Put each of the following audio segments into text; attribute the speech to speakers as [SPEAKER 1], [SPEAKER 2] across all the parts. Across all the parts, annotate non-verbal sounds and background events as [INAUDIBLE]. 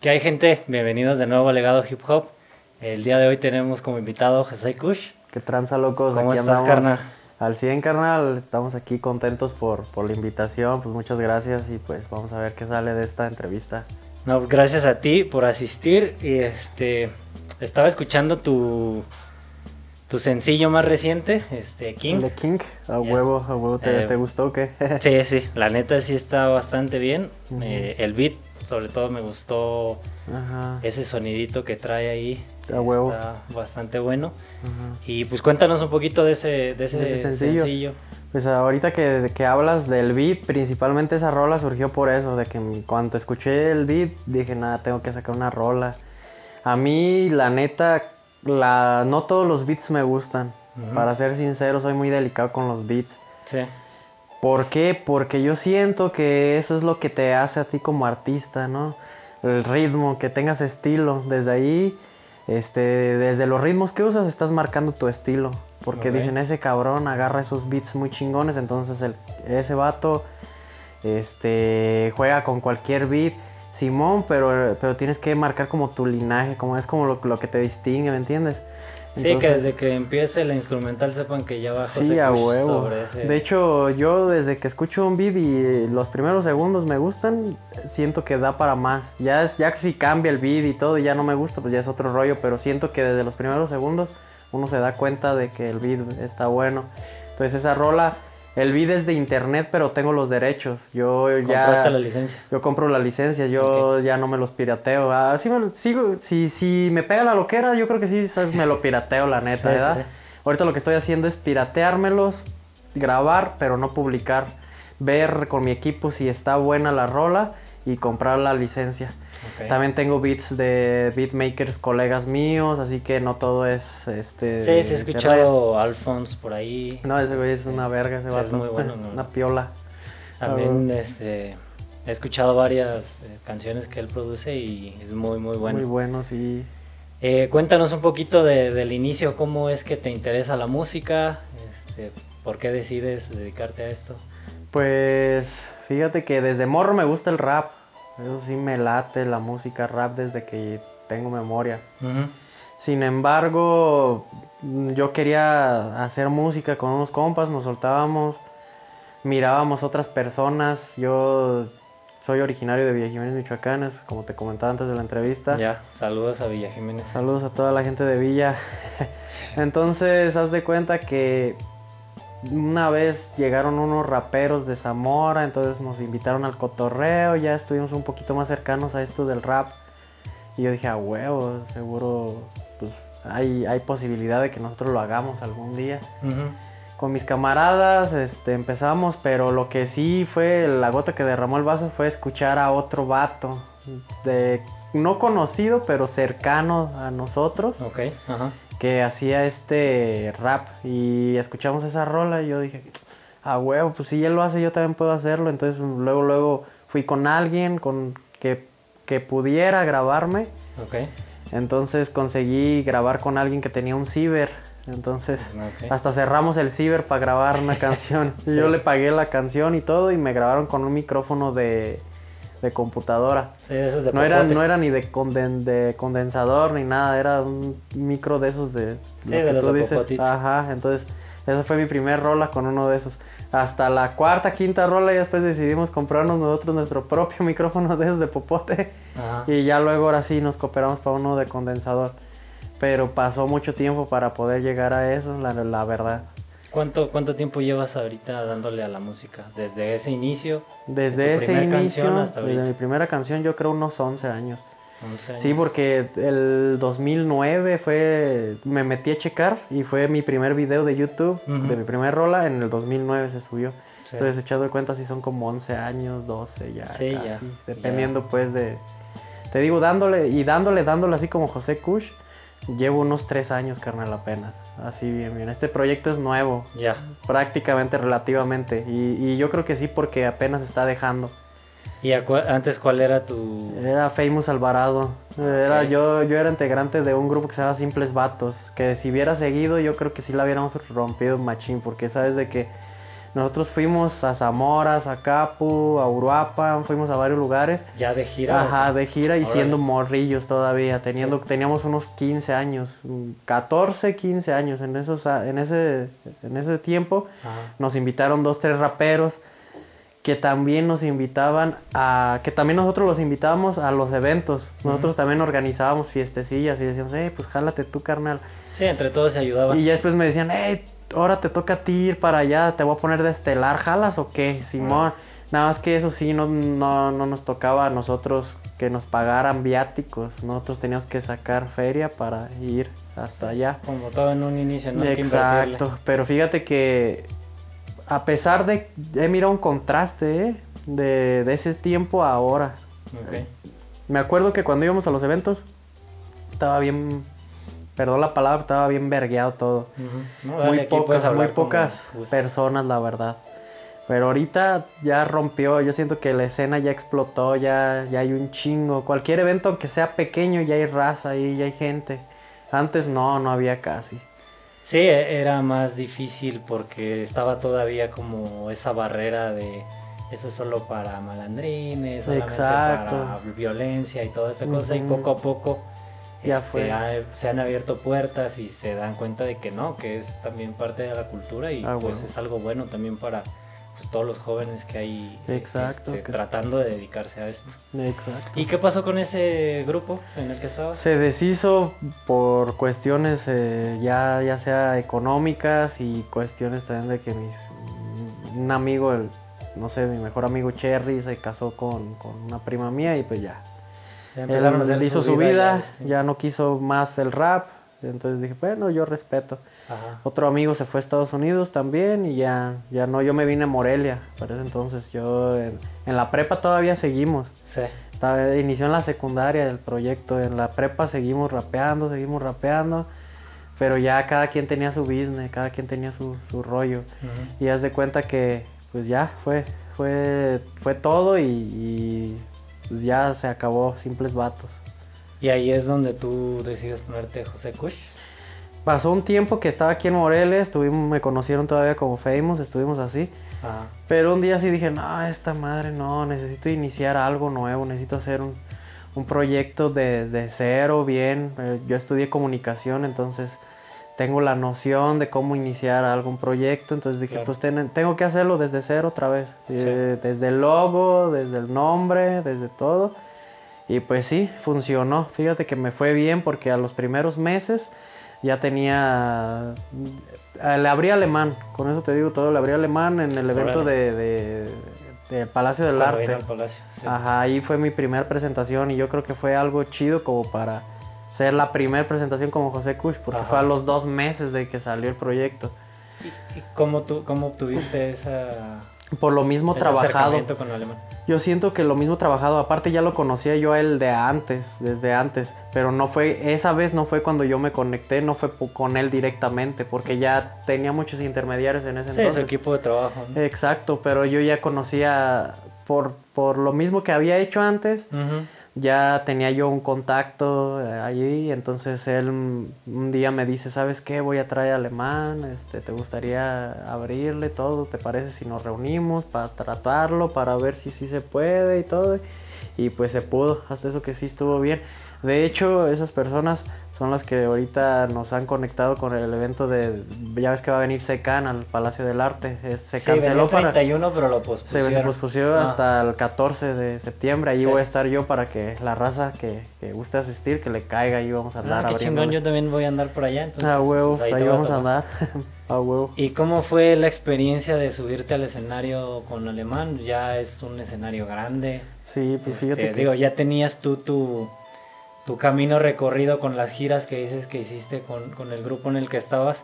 [SPEAKER 1] ¿Qué hay gente? Bienvenidos de nuevo a Legado Hip Hop. El día de hoy tenemos como invitado a José Kush.
[SPEAKER 2] ¿Qué tranza, locos?
[SPEAKER 1] ¿Cómo
[SPEAKER 2] aquí
[SPEAKER 1] estás,
[SPEAKER 2] andamos
[SPEAKER 1] carnal?
[SPEAKER 2] al 100, carnal. Estamos aquí contentos por, por la invitación. Pues muchas gracias y pues vamos a ver qué sale de esta entrevista.
[SPEAKER 1] No, gracias a ti por asistir y este estaba escuchando tu tu sencillo más reciente, este King.
[SPEAKER 2] ¿De King? A huevo, a huevo. ¿Te,
[SPEAKER 1] Eh,
[SPEAKER 2] te gustó o qué? [LAUGHS]
[SPEAKER 1] Sí, sí, la neta sí está bastante bien. Eh, el beat, sobre todo me gustó
[SPEAKER 2] Ajá.
[SPEAKER 1] ese sonidito que trae ahí.
[SPEAKER 2] A huevo.
[SPEAKER 1] Está bastante bueno.
[SPEAKER 2] ajá.
[SPEAKER 1] Y pues cuéntanos un poquito de ese, de ese,
[SPEAKER 2] sencillo.
[SPEAKER 1] sencillo.
[SPEAKER 2] Pues ahorita que, que hablas del beat, principalmente esa rola surgió por eso, de que cuando escuché el beat dije, nada, tengo que sacar una rola. A mí, la neta, la, no todos los beats me gustan. Para ser sincero, soy muy delicado con los beats.
[SPEAKER 1] Sí.
[SPEAKER 2] ¿Por qué? Porque yo siento que eso es lo que te hace a ti como artista, ¿no? El ritmo, que tengas estilo. Desde ahí, este, desde los ritmos que usas, estás marcando tu estilo. Porque dicen, ese cabrón agarra esos beats muy chingones, entonces el, ese vato este, juega con cualquier beat. Simón, pero, pero tienes que marcar como tu linaje, como es como lo, lo que te distingue, ¿me entiendes?
[SPEAKER 1] Sí, que desde que empiece la instrumental sepan que ya va José
[SPEAKER 2] Sí, a
[SPEAKER 1] Kush
[SPEAKER 2] huevo.
[SPEAKER 1] sobre ese-
[SPEAKER 2] De hecho, yo desde que escucho un beat y los primeros segundos me gustan, siento que da para más. Ya, es, ya que si cambia el beat y todo y ya no me gusta, pues ya es otro rollo, pero siento que desde los primeros segundos uno se da cuenta de que el beat está bueno. Entonces esa rola, el beat es de internet, pero tengo los derechos. Yo ya...
[SPEAKER 1] compraste la licencia.
[SPEAKER 2] Yo compro la licencia, yo ya no me los pirateo. Ah, sí me sigo, si, si me pega la loquera, yo creo que sí ¿sabes? me lo pirateo, la [LAUGHS] neta,
[SPEAKER 1] Sí, sí,
[SPEAKER 2] ¿verdad?
[SPEAKER 1] sí.
[SPEAKER 2] Ahorita lo que estoy haciendo es pirateármelos, grabar, pero no publicar. Ver con mi equipo si está buena la rola y comprar la licencia. También tengo beats de beatmakers, colegas míos, así que no todo es este.
[SPEAKER 1] Sí, sí, he escuchado Alphonse por ahí.
[SPEAKER 2] No, ese güey es una verga, ese
[SPEAKER 1] Sí,
[SPEAKER 2] vato.
[SPEAKER 1] es muy bueno, [LAUGHS] ¿no?
[SPEAKER 2] Una piola.
[SPEAKER 1] También este, he escuchado varias eh, canciones que él produce y es muy, muy bueno.
[SPEAKER 2] Muy bueno, sí.
[SPEAKER 1] Eh, cuéntanos un poquito de- del inicio, cómo es que te interesa la música, este, por qué decides dedicarte a esto.
[SPEAKER 2] Pues fíjate que desde morro me gusta el rap. Eso sí me late la música rap desde que tengo memoria. Sin embargo, yo quería hacer música con unos compas, nos soltábamos, mirábamos otras personas. Yo soy originario de Villa Jiménez, Michoacán, es como te comentaba antes de la entrevista.
[SPEAKER 1] Ya, saludos a Villa Jiménez.
[SPEAKER 2] Saludos a toda la gente de Villa. [LAUGHS] Entonces, haz de cuenta que una vez llegaron unos raperos de Zamora, entonces nos invitaron al cotorreo, ya estuvimos un poquito más cercanos a esto del rap. Y yo dije, a huevo, seguro, pues hay, hay posibilidad de que nosotros lo hagamos algún día.
[SPEAKER 1] Ujú.
[SPEAKER 2] Con mis camaradas este, empezamos, pero lo que sí fue la gota que derramó el vaso fue escuchar a otro vato, de, no conocido, pero cercano a nosotros,
[SPEAKER 1] Ok, ajá.
[SPEAKER 2] Que hacía este rap. Y escuchamos esa rola y yo dije, a huevo, pues si él lo hace, yo también puedo hacerlo. Entonces luego, luego fui con alguien con que, que pudiera grabarme.
[SPEAKER 1] Ok,
[SPEAKER 2] Entonces conseguí grabar con alguien que tenía un ciber. Entonces hasta cerramos el ciber para grabar una [LAUGHS] canción.
[SPEAKER 1] Sí.
[SPEAKER 2] Yo le pagué la canción y todo y me grabaron con un micrófono de, de computadora.
[SPEAKER 1] Sí, esos de
[SPEAKER 2] No era,
[SPEAKER 1] popote.
[SPEAKER 2] no era ni de, conden- de condensador ni nada, era un micro de esos de,
[SPEAKER 1] Sí, de los de popotitos.
[SPEAKER 2] Ajá, entonces esa fue mi primer rola con uno de esos. Hasta la cuarta, quinta rola y después decidimos comprarnos nosotros nuestro propio [LAUGHS] micrófono de esos de popote.
[SPEAKER 1] Ajá.
[SPEAKER 2] Y ya luego ahora sí nos cooperamos para uno de condensador. Pero pasó mucho tiempo para poder llegar a eso, la, la verdad.
[SPEAKER 1] ¿Cuánto, ¿Cuánto tiempo llevas ahorita dándole a la música? Desde ese inicio,
[SPEAKER 2] Desde
[SPEAKER 1] tu
[SPEAKER 2] ese inicio,
[SPEAKER 1] hasta
[SPEAKER 2] desde mi primera canción, yo creo unos 11 años.
[SPEAKER 1] 11 años.
[SPEAKER 2] Sí, porque el 2009 fue, me metí a checar y fue mi primer video de YouTube,
[SPEAKER 1] Ujú.
[SPEAKER 2] de mi primer rola, en el 2009 se subió.
[SPEAKER 1] Sí.
[SPEAKER 2] Entonces, echado de cuenta, sí son como 11 años, 12 ya,
[SPEAKER 1] Sí, ya,
[SPEAKER 2] casi,
[SPEAKER 1] ya.
[SPEAKER 2] dependiendo pues de... Te digo, dándole y dándole, dándole así como José Kush, llevo unos 3 años, carnal, apenas. Así bien, bien. Este proyecto es nuevo,
[SPEAKER 1] Ya.
[SPEAKER 2] prácticamente, relativamente. Y, y yo creo que sí porque apenas está dejando.
[SPEAKER 1] ¿Y acu- antes cuál era tu...?
[SPEAKER 2] Era Famous Alvarado. Era,
[SPEAKER 1] Ok.
[SPEAKER 2] yo, yo era integrante de un grupo que se llama Simples Vatos. Que si hubiera seguido, yo creo que sí la hubiéramos rompido machín. Porque sabes de que Nosotros fuimos a Zamora, a Zacapu, a Uruapan, fuimos a varios lugares.
[SPEAKER 1] Ya de gira.
[SPEAKER 2] Ajá, de gira y siendo morrillos todavía, teniendo, teníamos unos 15 años, mm, 14, 15 años. En, esos, en, ese, en ese tiempo
[SPEAKER 1] Ajá.
[SPEAKER 2] nos invitaron dos, tres raperos que también nos invitaban a, que también nosotros los invitábamos a los eventos. Nosotros también organizábamos fiestecillas y decíamos, hey, pues jálate tú, carnal.
[SPEAKER 1] Sí, entre todos se ayudaban.
[SPEAKER 2] Y ya después me decían, hey, ahora te toca a ti ir para allá, te voy a poner de estelar, ¿jalas o qué? Simón. Nada más que eso sí, no, no, no nos tocaba a nosotros que nos pagaran viáticos. Nosotros teníamos que sacar feria para ir hasta allá.
[SPEAKER 1] Como todo en un inicio, ¿no?
[SPEAKER 2] Exacto, pero fíjate que a pesar de, he mirado un contraste ¿eh? de, de ese tiempo a ahora.
[SPEAKER 1] Ok.
[SPEAKER 2] Me acuerdo que cuando íbamos a los eventos, estaba bien, perdón la palabra, estaba bien vergueado todo.
[SPEAKER 1] No,
[SPEAKER 2] muy pocas, muy pocas personas, la verdad. Pero ahorita ya rompió, yo siento que la escena ya explotó, ya, ya hay un chingo. Cualquier evento, aunque sea pequeño, ya hay raza ahí, ya hay gente. Antes no, no había casi.
[SPEAKER 1] Sí, e- era más difícil porque estaba todavía como esa barrera de eso es solo para malandrines, solamente
[SPEAKER 2] Exacto.
[SPEAKER 1] para violencia y toda esta cosa y poco a poco
[SPEAKER 2] Ya
[SPEAKER 1] este,
[SPEAKER 2] fue.
[SPEAKER 1] ha- se han abierto puertas y se dan cuenta de que no, que es también parte de la cultura y
[SPEAKER 2] Ah,
[SPEAKER 1] pues
[SPEAKER 2] bueno.
[SPEAKER 1] es algo bueno también para pues, todos los jóvenes que hay
[SPEAKER 2] Exacto,
[SPEAKER 1] este,
[SPEAKER 2] que-
[SPEAKER 1] tratando de dedicarse a esto.
[SPEAKER 2] Exacto.
[SPEAKER 1] ¿Y qué pasó con ese grupo en el que estabas?
[SPEAKER 2] Se deshizo por cuestiones eh, ya, ya sea económicas y cuestiones también de que mis, un amigo, el, no sé, mi mejor amigo Cherry se casó con, con una prima mía y pues ya. Él, hizo su vida, ya no quiso más el rap, entonces dije, bueno, yo respeto.
[SPEAKER 1] Ajá.
[SPEAKER 2] Otro amigo se fue a Estados Unidos también y ya, ya no, yo me vine a Morelia, para ese entonces yo en, en la prepa todavía seguimos.
[SPEAKER 1] Sí.
[SPEAKER 2] Estaba, inició en la secundaria el proyecto, en la prepa seguimos rapeando, seguimos rapeando, pero ya cada quien tenía su business, cada quien tenía su, su rollo. Y haz de cuenta que pues ya fue, fue, fue todo y, y, pues ya se acabó, simples vatos.
[SPEAKER 1] Y ahí es donde tú decides ponerte José Kush.
[SPEAKER 2] Pasó un tiempo que estaba aquí en Morelia, estuvimos, me conocieron todavía como Famous, estuvimos así.
[SPEAKER 1] Ajá.
[SPEAKER 2] Pero un día sí dije, no, esta madre no, necesito iniciar algo nuevo, necesito hacer un, un proyecto desde cero, bien. Eh, yo estudié comunicación, entonces tengo la noción de cómo iniciar algún proyecto, entonces dije,
[SPEAKER 1] Claro.
[SPEAKER 2] pues ten- tengo que hacerlo desde cero otra vez, Eh, desde el logo, desde el nombre, desde todo. Y pues sí, funcionó. Fíjate que me fue bien porque a los primeros meses ya tenía... eh, Le abrí alemán, con eso te digo todo, le abrí alemán en el evento de, de- del Palacio del
[SPEAKER 1] Cuando
[SPEAKER 2] Arte.
[SPEAKER 1] al Palacio. sí.
[SPEAKER 2] Ajá, ahí fue mi primera presentación y yo creo que fue algo chido como para ser la primera presentación como José Kush, porque
[SPEAKER 1] Ajá.
[SPEAKER 2] fue a los dos meses de que salió el proyecto.
[SPEAKER 1] ¿Y, y cómo, tú, cómo obtuviste esa,
[SPEAKER 2] Por lo mismo
[SPEAKER 1] ese
[SPEAKER 2] trabajado.
[SPEAKER 1] acercamiento con alemán?
[SPEAKER 2] Yo siento que lo mismo trabajado, aparte ya lo conocía yo a él de antes, desde antes, pero no fue, esa vez no fue cuando yo me conecté, no fue con él directamente, porque ya tenía muchos intermediarios en ese
[SPEAKER 1] Sí, su
[SPEAKER 2] entonces.
[SPEAKER 1] equipo de trabajo. ¿no?
[SPEAKER 2] Exacto, pero yo ya conocía, por, por lo mismo que había hecho antes,
[SPEAKER 1] Ujú.
[SPEAKER 2] Ya tenía yo un contacto eh, allí, entonces él un día me dice, ¿sabes qué? Voy a traer alemán, este, ¿te gustaría abrirle todo? ¿Te parece si nos reunimos para tratarlo, para ver si sí se puede y todo? Y pues se pudo, hasta eso que sí estuvo bien. De hecho, esas personas son las que ahorita nos han conectado con el evento de, ya ves que va a venir Secan al Palacio del Arte, es- se
[SPEAKER 1] Sí,
[SPEAKER 2] canceló
[SPEAKER 1] el
[SPEAKER 2] para...
[SPEAKER 1] 31, pero lo pospusieron.
[SPEAKER 2] se pospuso
[SPEAKER 1] Ah.
[SPEAKER 2] hasta el 14 de septiembre. Allí
[SPEAKER 1] Sí.
[SPEAKER 2] voy a estar yo para que la raza que, que guste asistir, que le caiga. Ahí vamos a andar
[SPEAKER 1] Ah, qué chingón, yo también voy a andar por allá. Entonces,
[SPEAKER 2] A huevo,
[SPEAKER 1] pues,
[SPEAKER 2] pues ahí
[SPEAKER 1] te voy
[SPEAKER 2] vamos a
[SPEAKER 1] tomar.
[SPEAKER 2] andar. [LAUGHS] a huevo.
[SPEAKER 1] ¿Y cómo fue la experiencia de subirte al escenario con alemán? Ya es un escenario grande.
[SPEAKER 2] Sí, pues fíjate
[SPEAKER 1] Este,
[SPEAKER 2] que...
[SPEAKER 1] Digo, ya tenías tú tu, tu camino recorrido con las giras que dices que hiciste con, con el grupo en el que estabas,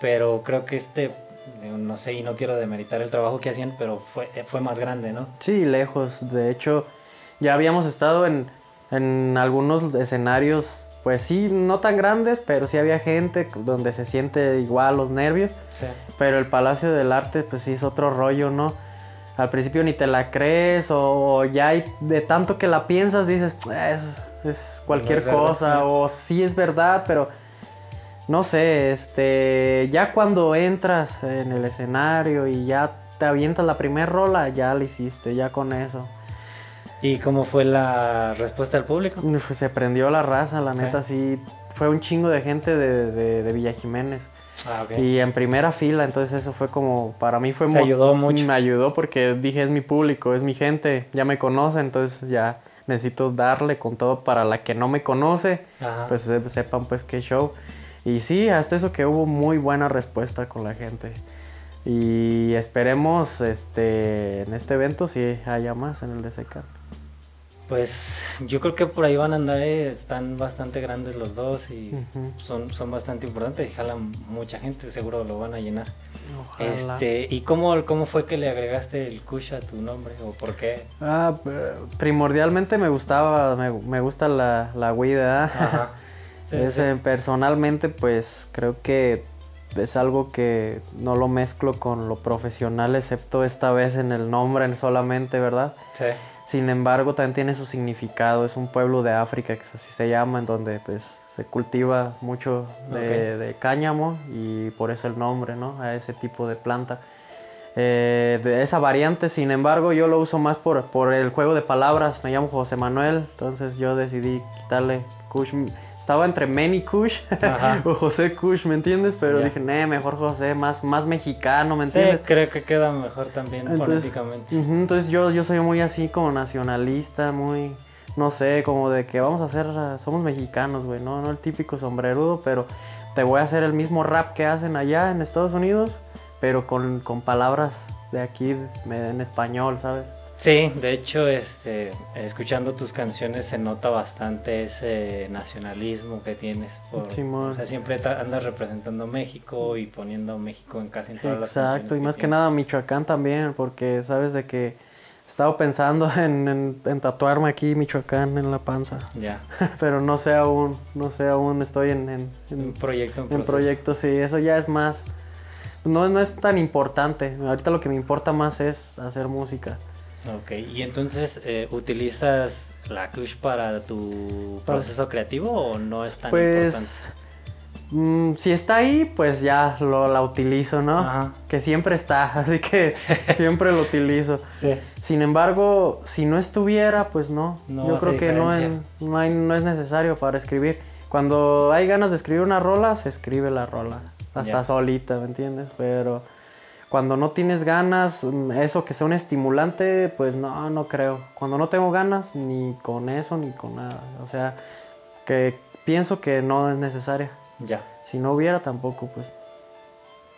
[SPEAKER 1] pero creo que este, digo, no sé, y no quiero demeritar el trabajo que hacían, pero fue, fue más grande, ¿no?
[SPEAKER 2] Sí, lejos. De hecho, ya habíamos estado en, en algunos escenarios, pues sí, no tan grandes, pero sí había gente donde se siente igual los nervios.
[SPEAKER 1] Sí.
[SPEAKER 2] Pero el Palacio del Arte, pues sí es otro rollo, ¿no? Al principio ni te la crees o ya hay- de tanto que la piensas dices, "Ah, es, es cualquier
[SPEAKER 1] es verdad,
[SPEAKER 2] cosa
[SPEAKER 1] sí.
[SPEAKER 2] o sí es verdad, pero no sé, este, ya cuando entras en el escenario y ya te avientas la primera rola, ya la hiciste, ya con eso.
[SPEAKER 1] ¿Y cómo fue la respuesta del público?
[SPEAKER 2] Uf, se prendió la raza, la neta, sí. Fue un chingo de gente de, de, de Villa Jiménez.
[SPEAKER 1] Ah, ok.
[SPEAKER 2] Y en primera fila, entonces eso fue como, para mí fue
[SPEAKER 1] Te ayudó mucho.
[SPEAKER 2] Me ayudó porque dije, es mi público, es mi gente, ya me conoce, entonces ya necesito darle con todo para la que no me conoce,
[SPEAKER 1] Ajá.
[SPEAKER 2] pues se- sepan pues qué show. Y sí, hasta eso que hubo muy buena respuesta con la gente. Y esperemos este en este evento si haya más en el DSK.
[SPEAKER 1] Pues yo creo que por ahí van a andar, eh, están bastante grandes los dos y son, son bastante importantes y jalan mucha gente, seguro lo van a llenar.
[SPEAKER 2] Ojalá.
[SPEAKER 1] Este, ¿Y cómo, cómo fue que le agregaste el Kush a tu nombre o por qué?
[SPEAKER 2] Ah, primordialmente me gustaba, me, me gusta la, la [LAUGHS] Ese, Personalmente, pues creo que es algo que no lo mezclo con lo profesional, excepto esta vez en el nombre solamente, ¿verdad?
[SPEAKER 1] sí.
[SPEAKER 2] Sin embargo, también tiene su significado. Es un pueblo de África, que así se llama, en donde pues se cultiva mucho de, de cáñamo y por eso el nombre, ¿no? A ese tipo de planta. Eh, de esa variante, sin embargo, yo lo uso más por, por el juego de palabras. Me llamo José Manuel, entonces yo decidí quitarle Kush. Estaba entre Manny Kush [LAUGHS] o José Kush, ¿me entiendes? Pero
[SPEAKER 1] Ya.
[SPEAKER 2] dije, nee, mejor José, más, más mexicano, ¿me
[SPEAKER 1] Sí,
[SPEAKER 2] entiendes?
[SPEAKER 1] creo que queda mejor también
[SPEAKER 2] Entonces,
[SPEAKER 1] fonéticamente.
[SPEAKER 2] ujú, entonces yo, yo soy muy así como nacionalista, muy, no sé, como de que vamos a hacer, somos mexicanos, güey, no, no el típico sombrerudo, pero te voy a hacer el mismo rap que hacen allá en Estados Unidos, pero con, con palabras de aquí en español, ¿sabes?
[SPEAKER 1] Sí, de hecho, este, escuchando tus canciones se nota bastante ese nacionalismo que tienes. Por,
[SPEAKER 2] Simón.
[SPEAKER 1] o sea, siempre andas representando México y poniendo México en casi en todas las
[SPEAKER 2] Exacto, y
[SPEAKER 1] canciones
[SPEAKER 2] más que nada Michoacán también, porque sabes de que he estado pensando [LAUGHS] en, en- en tatuarme aquí Michoacán en la panza,
[SPEAKER 1] Ya, [LAUGHS]
[SPEAKER 2] pero no sé aún, no sé aún, estoy en- en- en
[SPEAKER 1] un proyecto en
[SPEAKER 2] En
[SPEAKER 1] proceso.
[SPEAKER 2] proyectos, sí, eso ya es más. No, no es tan importante. Ahorita lo que me importa más es hacer música.
[SPEAKER 1] Ok, y entonces, eh, ¿utilizas la Kush para tu proceso creativo o no es tan importante?
[SPEAKER 2] Pues. mm, si está ahí, pues ya lo, la utilizo, ¿no?
[SPEAKER 1] Ajá.
[SPEAKER 2] Que siempre está, [LAUGHS] así que [LAUGHS] siempre lo utilizo.
[SPEAKER 1] Sí.
[SPEAKER 2] Sin embargo, si no estuviera, pues no.
[SPEAKER 1] No
[SPEAKER 2] Yo creo que no, en- no, hay- no es necesario para escribir. Cuando hay ganas de escribir una rola, se escribe la rola. Hasta solita, ¿me entiendes? Pero cuando no tienes ganas, mm, eso que sea un estimulante, pues no, no creo. Cuando no tengo ganas, ni con eso, ni con nada. O sea, que pienso que no es necesaria.
[SPEAKER 1] Ya.
[SPEAKER 2] Si no hubiera, tampoco, pues.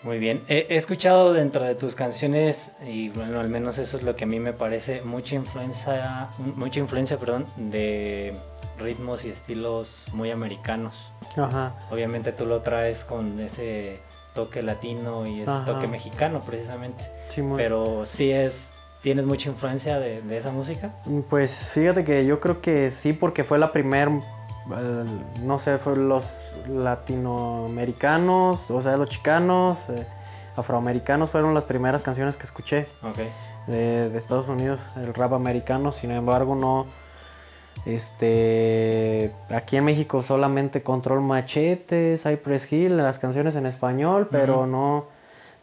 [SPEAKER 1] Muy bien. He, he escuchado dentro de tus canciones, y bueno, al menos eso es lo que a mí me parece, mucha influencia, mucha influencia, perdón, de ritmos y estilos muy americanos.
[SPEAKER 2] Ajá.
[SPEAKER 1] Obviamente tú lo traes con ese toque latino y ese
[SPEAKER 2] Ajá.
[SPEAKER 1] toque mexicano precisamente.
[SPEAKER 2] Sí, muy-
[SPEAKER 1] Pero sí es, tienes mucha influencia de, de esa música.
[SPEAKER 2] Pues fíjate que yo creo que sí, porque fue la primer, eh, no sé, fue los latinoamericanos, o sea, los chicanos, eh, afroamericanos fueron las primeras canciones que escuché de, de Estados Unidos, el rap americano, sin embargo no, este, aquí en México solamente Control Machete, Cypress Hill, las canciones en español, pero no,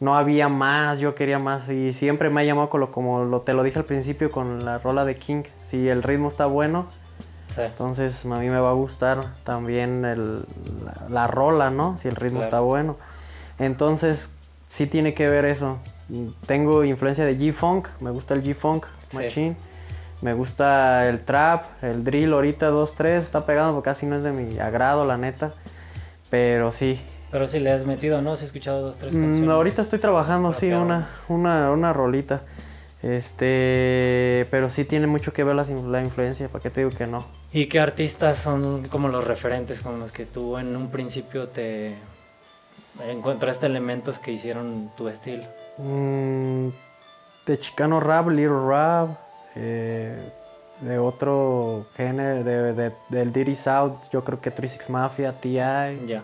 [SPEAKER 2] no había más, yo quería más y siempre me ha llamado con lo, como lo, te lo dije al principio con la rola de King, si el ritmo está bueno,
[SPEAKER 1] Sí.
[SPEAKER 2] entonces a mí me va a gustar también el- la, la rola, ¿no? Si el ritmo
[SPEAKER 1] Claro.
[SPEAKER 2] está bueno. Entonces sí tiene que ver eso. Tengo influencia de G-Funk, me gusta el G-Funk,
[SPEAKER 1] Sí.
[SPEAKER 2] Me gusta el trap, el drill ahorita 2-3, está pegando porque casi no es de mi agrado, la neta. Pero sí.
[SPEAKER 1] Pero sí le has metido, ¿no? Si he escuchado dos, tres
[SPEAKER 2] Mm,
[SPEAKER 1] canciones.
[SPEAKER 2] ahorita estoy trabajando, sí, una, una, una rolita. Este, pero sí tiene mucho que ver la, la influencia, ¿para qué te digo que no?
[SPEAKER 1] ¿Y qué artistas son como los referentes con los que tú en un principio te encontraste elementos que hicieron tu estilo?
[SPEAKER 2] Mm, de Chicano Rap, Little Rap, eh, de otro género, de, de- del Diddy South, yo creo que 36 Mafia, T.I.,
[SPEAKER 1] Ya.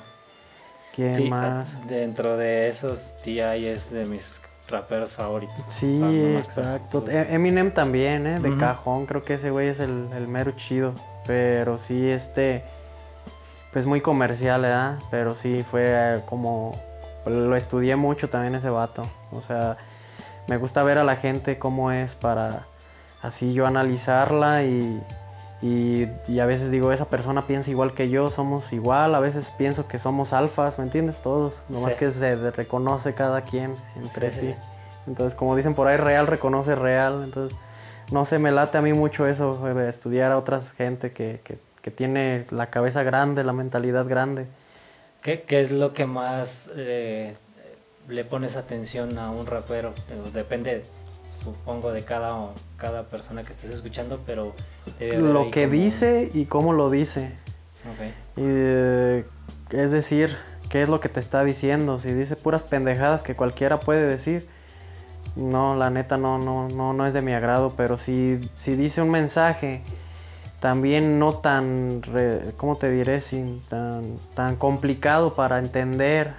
[SPEAKER 2] ¿quién
[SPEAKER 1] Sí,
[SPEAKER 2] más?
[SPEAKER 1] ah, Dentro de esos, T.I. es de mis raperos favoritos.
[SPEAKER 2] Sí,
[SPEAKER 1] Ah,
[SPEAKER 2] exacto. E- Eminem también, ¿eh? De cajón, creo que ese güey es el, el mero chido. Pero sí, este, pues muy comercial, ¿verdad? Pero sí, fue eh, como, lo estudié mucho también ese vato. O sea, me gusta ver a la gente cómo es para así yo analizarla y, y, y a veces digo, esa persona piensa igual que yo, somos igual, a veces pienso que somos alfas, ¿me entiendes? Todos, nomás
[SPEAKER 1] Sí.
[SPEAKER 2] que se reconoce cada quien entre
[SPEAKER 1] Sí,
[SPEAKER 2] sí.
[SPEAKER 1] sí.
[SPEAKER 2] Entonces, como dicen por ahí, real reconoce real, entonces no se me late a mí mucho eso, eh, estudiar a otra gente que, que, que tiene la cabeza grande, la mentalidad grande.
[SPEAKER 1] ¿Qué, qué es lo que más eh, le pones atención a un rapero? Depende, supongo, de cada, cada persona que estés escuchando, pero... debe haber
[SPEAKER 2] Lo que
[SPEAKER 1] como-
[SPEAKER 2] dice y cómo lo dice.
[SPEAKER 1] Ok.
[SPEAKER 2] Y, eh, es decir, qué es lo que te está diciendo. Si dice puras pendejadas que cualquiera puede decir, no, la neta no, no, no, no es de mi agrado. Pero si, si dice un mensaje también no tan, re- ¿cómo te diré? Sin, tan, tan complicado para entender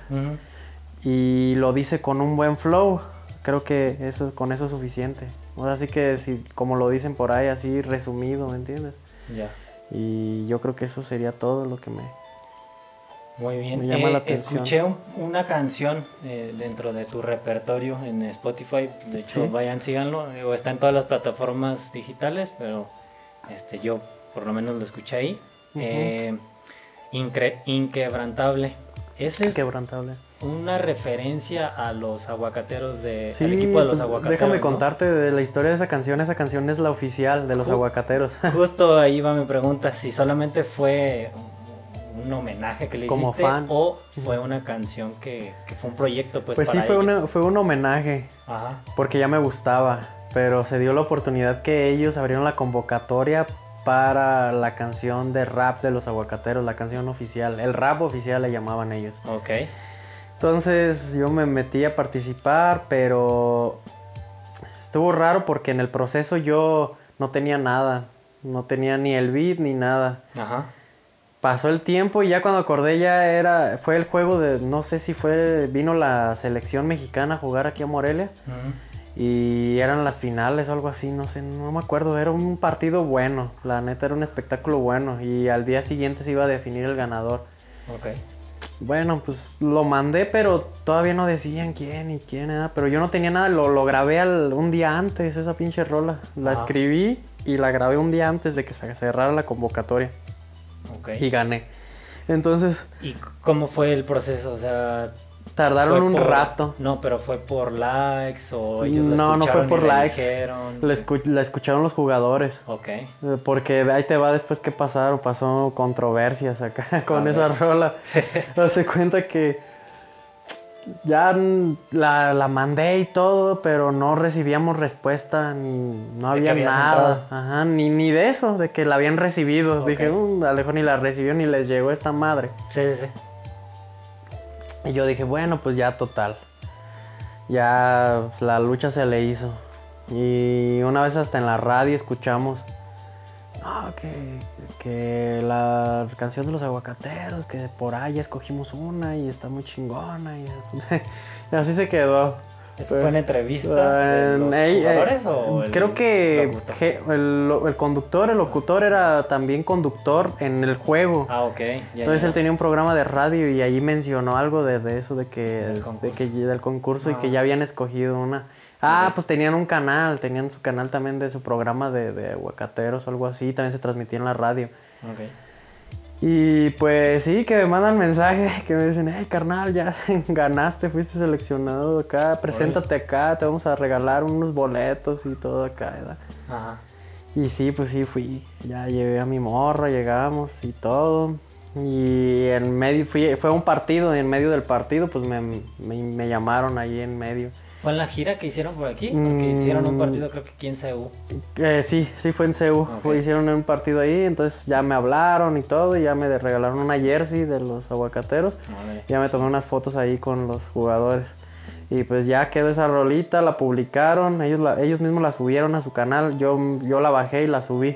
[SPEAKER 2] y lo dice con un buen flow, creo que eso, con eso es suficiente. O sea, así que si, como lo dicen por ahí, así resumido, ¿me entiendes?
[SPEAKER 1] Ya.
[SPEAKER 2] Y yo creo que eso sería todo lo que me,
[SPEAKER 1] Muy bien.
[SPEAKER 2] Me llama
[SPEAKER 1] Eh,
[SPEAKER 2] la atención.
[SPEAKER 1] Escuché un- una canción eh, dentro de tu repertorio en Spotify. De hecho,
[SPEAKER 2] Sí.
[SPEAKER 1] vayan, síganlo. eh, O está en todas las plataformas digitales, pero este, yo por lo menos lo escuché ahí.
[SPEAKER 2] Ujú.
[SPEAKER 1] Eh, Incre- inquebrantable. Ese es
[SPEAKER 2] quebrantable.
[SPEAKER 1] Una referencia a los aguacateros de,
[SPEAKER 2] Sí,
[SPEAKER 1] al equipo de los
[SPEAKER 2] pues,
[SPEAKER 1] aguacateros.
[SPEAKER 2] déjame
[SPEAKER 1] ¿no?
[SPEAKER 2] contarte de la historia de esa canción. Esa canción es la oficial de los
[SPEAKER 1] Ju-
[SPEAKER 2] aguacateros. [LAUGHS]
[SPEAKER 1] Justo ahí va mi pregunta, si solamente fue un homenaje que le
[SPEAKER 2] Como
[SPEAKER 1] hiciste
[SPEAKER 2] fan.
[SPEAKER 1] o fue una canción que, que fue un proyecto pues,
[SPEAKER 2] Pues sí,
[SPEAKER 1] para
[SPEAKER 2] fue,
[SPEAKER 1] ellos.
[SPEAKER 2] una- fue un homenaje,
[SPEAKER 1] Ajá,
[SPEAKER 2] porque ya me gustaba, pero se dio la oportunidad que ellos abrieron la convocatoria para la canción de rap de los aguacateros, la canción oficial, el rap oficial le llamaban ellos.
[SPEAKER 1] ok.
[SPEAKER 2] Entonces yo me metí a participar, pero estuvo raro porque en el proceso yo no tenía nada, no tenía ni el beat ni nada.
[SPEAKER 1] Ajá.
[SPEAKER 2] Pasó el tiempo y ya cuando acordé ya era, fue el juego de, no sé si fue, vino la selección mexicana a jugar aquí a Morelia y eran las finales o algo así, no sé, no me acuerdo, era un partido bueno, la neta era un espectáculo bueno y al día siguiente se iba a definir el ganador.
[SPEAKER 1] Ok.
[SPEAKER 2] Bueno, pues lo mandé, pero todavía no decían quién y quién era. Pero yo no tenía nada, lo, lo grabé al- un día antes, esa pinche rola. La escribí y la grabé un día antes de que se cerrara la convocatoria.
[SPEAKER 1] Ok.
[SPEAKER 2] Y gané. Entonces,
[SPEAKER 1] ¿Y cómo fue el proceso? O sea,
[SPEAKER 2] tardaron
[SPEAKER 1] ¿fue
[SPEAKER 2] un
[SPEAKER 1] por-
[SPEAKER 2] rato.
[SPEAKER 1] No, pero fue por likes o ellos la
[SPEAKER 2] No, no fue por likes. La, escu- la escucharon los jugadores.
[SPEAKER 1] Ok.
[SPEAKER 2] eh, Porque ahí te va después qué pasaron. Pasó controversias acá [LAUGHS] con esa rola. [LAUGHS] Hace cuenta que ya mm, la, la mandé y todo, pero no recibíamos respuesta, ni no
[SPEAKER 1] ¿De que
[SPEAKER 2] había nada. Ajá, ni, ni de eso, de que la habían recibido. Dije, "Mm, a lo mejor ni la recibió ni les llegó esta madre.
[SPEAKER 1] Sí, sí, sí.
[SPEAKER 2] Y yo dije, bueno, pues ya total. Ya pues, la lucha se le hizo. Y una vez hasta en la radio escuchamos, que, que la canción de los aguacateros, que por ahí escogimos una y está muy chingona. Y [LAUGHS] así se quedó.
[SPEAKER 1] ¿Eso fue en entrevista de los
[SPEAKER 2] eh,
[SPEAKER 1] jugadores o el
[SPEAKER 2] creo que el, el conductor, el locutor era también conductor en el juego.
[SPEAKER 1] Ah, ok. ya,
[SPEAKER 2] Entonces
[SPEAKER 1] ya.
[SPEAKER 2] él tenía un programa de radio y ahí mencionó algo de, de eso, de que,
[SPEAKER 1] Del
[SPEAKER 2] de
[SPEAKER 1] concurso.
[SPEAKER 2] que del concurso y
[SPEAKER 1] Ah.
[SPEAKER 2] que ya habían escogido una. Ah, pues tenían un canal, tenían su canal también de su programa de, de aguacateros o algo así, también se transmitía en la radio.
[SPEAKER 1] Ok.
[SPEAKER 2] Y pues sí, que me mandan mensaje, [LAUGHS] que me dicen, hey carnal, ya [LAUGHS] ganaste, fuiste seleccionado acá, preséntate acá, te vamos a regalar unos boletos y todo acá. ¿verdad?
[SPEAKER 1] Ajá.
[SPEAKER 2] Y sí, pues sí, fui. Ya llevé a mi morra, llegamos y todo. Y en medio, fui, fue un partido, y en medio del partido, pues me, me, me llamaron ahí en medio.
[SPEAKER 1] ¿Fue en la gira que hicieron por aquí? Porque
[SPEAKER 2] Mm.
[SPEAKER 1] hicieron un partido creo que aquí en CEU.
[SPEAKER 2] Eh, sí, sí, fue en CEU. Fue- hicieron un partido ahí, entonces ya me hablaron y todo, y ya me regalaron una jersey de los aguacateros.
[SPEAKER 1] Órale.
[SPEAKER 2] Ya me tomé unas fotos ahí con los jugadores. Y pues ya quedó esa rolita, la publicaron, ellos, la- ellos mismos la subieron a su canal, yo, yo la bajé y la subí.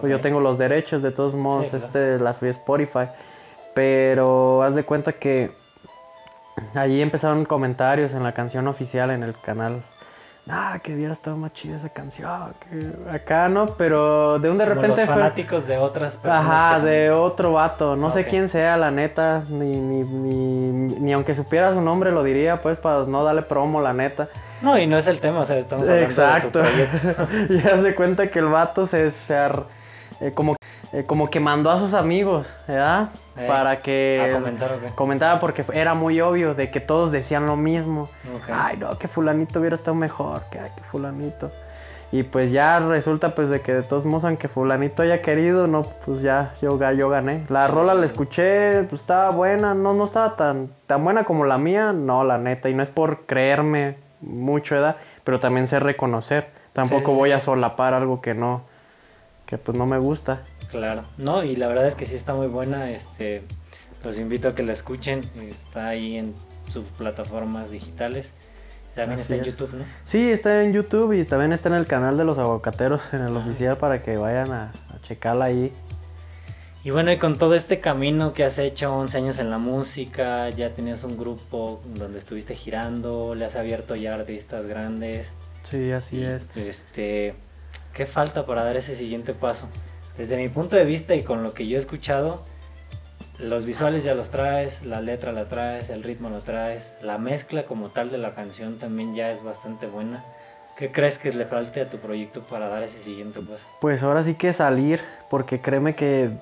[SPEAKER 2] Pues yo tengo los derechos, de todos modos,
[SPEAKER 1] claro.
[SPEAKER 2] este la subí a Spotify. Pero haz de cuenta que allí empezaron comentarios en la canción oficial en el canal ah, que hubiera estado más chida esa canción, que acá, ¿no? Pero de un de
[SPEAKER 1] Como
[SPEAKER 2] repente
[SPEAKER 1] los
[SPEAKER 2] fue...
[SPEAKER 1] fanáticos de otras personas.
[SPEAKER 2] Ajá,
[SPEAKER 1] que-
[SPEAKER 2] de otro vato, no sé quién sea, la neta, ni, ni, ni, ni aunque supiera su nombre lo diría, pues, para no darle promo, la neta.
[SPEAKER 1] No, y no es el tema, o sea, estamos hablando
[SPEAKER 2] Exacto.
[SPEAKER 1] de tu proyecto.
[SPEAKER 2] y haz de cuenta que el vato se, se ar- eh, como, eh, como que mandó a sus amigos, ¿verdad?
[SPEAKER 1] Eh,
[SPEAKER 2] Para que
[SPEAKER 1] comentar, ¿o qué?
[SPEAKER 2] comentara porque era muy obvio de que todos decían lo mismo. Ay, no, que fulanito hubiera estado mejor, que, ay, que fulanito. Y pues ya resulta pues de que de todos modos aunque fulanito haya querido, no, pues ya yo, yo gané. La rola la escuché, pues estaba buena, no, no estaba tan, tan buena como la mía, no, la neta. Y no es por creerme mucho edad, pero también sé reconocer. Tampoco
[SPEAKER 1] Sí, sí,
[SPEAKER 2] voy
[SPEAKER 1] sí.
[SPEAKER 2] a solapar algo que no, que pues no me gusta.
[SPEAKER 1] Claro, no, y la verdad es que sí está muy buena, este, los invito a que la escuchen, está ahí en sus plataformas digitales, también
[SPEAKER 2] Así
[SPEAKER 1] está en. YouTube, ¿no?
[SPEAKER 2] Sí, está en YouTube y también está en el canal de los aguacateros, en el
[SPEAKER 1] Ah.
[SPEAKER 2] oficial, para que vayan a, a checarla ahí.
[SPEAKER 1] Y bueno, y con todo este camino que has hecho, 11 años en la música, ya tenías un grupo donde estuviste girando, le has abierto ya artistas grandes,
[SPEAKER 2] Sí, así
[SPEAKER 1] y,
[SPEAKER 2] es.
[SPEAKER 1] Este, ¿qué falta para dar ese siguiente paso? Desde mi punto de vista y con lo que yo he escuchado, los visuales ya los traes, la letra la traes, el ritmo lo traes, la mezcla como tal de la canción también ya es bastante buena. ¿Qué crees que le falte a tu proyecto para dar ese siguiente paso?
[SPEAKER 2] Pues ahora sí que salir, porque créeme que eh,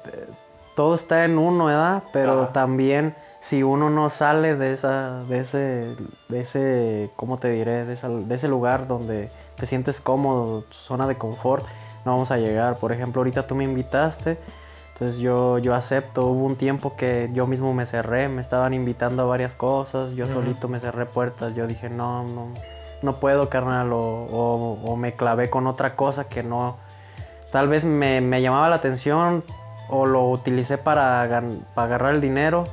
[SPEAKER 2] todo está en uno, ¿verdad? Pero
[SPEAKER 1] Ajá.
[SPEAKER 2] también si uno no sale de esa, de ese, de ese, ¿cómo te diré? De, esa- de ese lugar donde te sientes cómodo, zona de confort, no vamos a llegar. Por ejemplo, ahorita tú me invitaste, entonces yo, yo acepto. Hubo un tiempo que yo mismo me cerré, me estaban invitando a varias cosas, yo solito me cerré puertas, yo dije, no, no, no puedo, carnal, o, o- o me clavé con otra cosa que no, tal vez me, me llamaba la atención o lo utilicé para, para agarrar el dinero,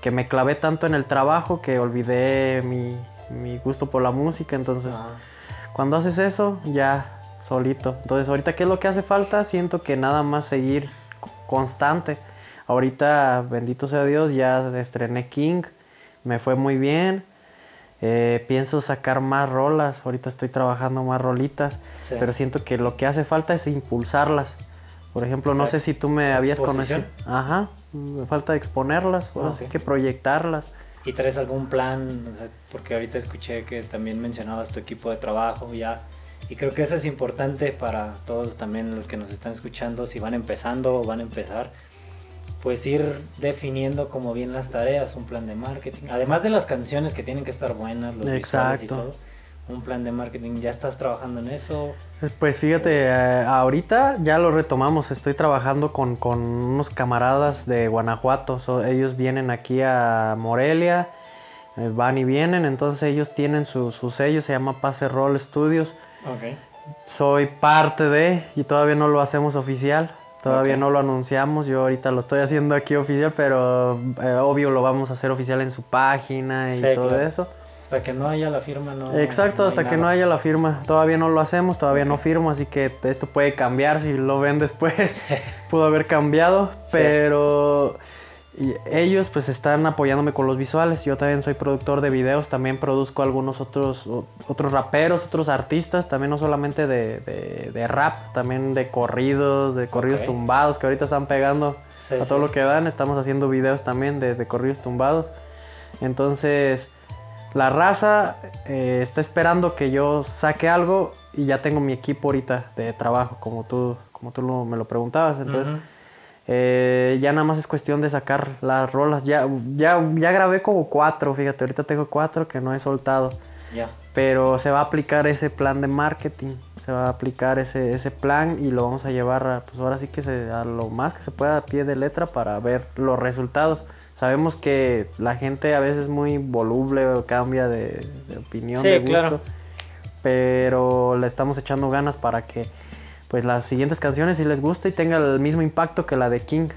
[SPEAKER 2] que me clavé tanto en el trabajo que olvidé mi, mi gusto por la música, entonces
[SPEAKER 1] Ajá.
[SPEAKER 2] cuando haces eso, ya solito. Entonces, ahorita, ¿qué es lo que hace falta? Siento que nada más seguir constante. Ahorita, bendito sea Dios, ya estrené King, me fue muy bien. Eh, pienso sacar más rolas, ahorita estoy trabajando más rolitas,
[SPEAKER 1] Sí.
[SPEAKER 2] pero siento que lo que hace falta es impulsarlas. Por ejemplo, no sé si tú me habías conocido. Ajá, me falta exponerlas, sí
[SPEAKER 1] ok.
[SPEAKER 2] que proyectarlas.
[SPEAKER 1] ¿Y traes algún plan? Porque ahorita escuché que también mencionabas tu equipo de trabajo ya. Y creo que eso es importante para todos también los que nos están escuchando, si van empezando o van a empezar, pues ir definiendo como bien las tareas, un plan de marketing. Además de las canciones que tienen que estar buenas, los visuales y
[SPEAKER 2] Exacto.
[SPEAKER 1] todo, un plan de marketing. ¿Ya estás trabajando en eso?
[SPEAKER 2] Pues fíjate, eh, ahorita ya lo retomamos. Estoy trabajando con, con unos camaradas de Guanajuato. So, ellos vienen aquí a Morelia, eh, van y vienen. Entonces ellos tienen su, su sello, se llama Pase Roll Studios. Soy parte de, y todavía no lo hacemos oficial. Todavía no lo anunciamos. Yo ahorita lo estoy haciendo aquí oficial, pero eh, obvio lo vamos a hacer oficial en su página y
[SPEAKER 1] Sí,
[SPEAKER 2] todo
[SPEAKER 1] claro.
[SPEAKER 2] eso.
[SPEAKER 1] Hasta que no haya la firma, no.
[SPEAKER 2] Exacto, hasta que no haya la firma. Todavía no lo hacemos, todavía no firmo, así que esto puede cambiar si lo ven después. [LAUGHS] Pudo haber cambiado, pero y ellos pues están apoyándome con los visuales. Yo también soy productor de videos, también produzco algunos otros otros raperos, otros artistas, también no solamente de, de- de rap, también de corridos, de corridos tumbados que ahorita están pegando
[SPEAKER 1] Sí,
[SPEAKER 2] a todo
[SPEAKER 1] sí.
[SPEAKER 2] lo que dan. Estamos haciendo videos también de, de corridos tumbados. Entonces, la raza eh, está esperando que yo saque algo y ya tengo mi equipo ahorita de trabajo, como tú, como tú lo- me lo preguntabas. Entonces. Eh, ya nada más es cuestión de sacar las rolas. Ya, ya, ya grabé como cuatro, fíjate, ahorita tengo cuatro que no he soltado.
[SPEAKER 1] Ya.
[SPEAKER 2] Pero se va a aplicar ese plan de marketing, se va a aplicar ese, ese plan y lo vamos a llevar a, pues ahora sí que se, a lo más que se pueda a pie de letra para ver los resultados. Sabemos que la gente a veces es muy voluble o cambia de, de opinión,
[SPEAKER 1] Sí,
[SPEAKER 2] de gusto,
[SPEAKER 1] claro.
[SPEAKER 2] pero le estamos echando ganas para que pues las siguientes canciones si les guste y tenga el mismo impacto que la de King.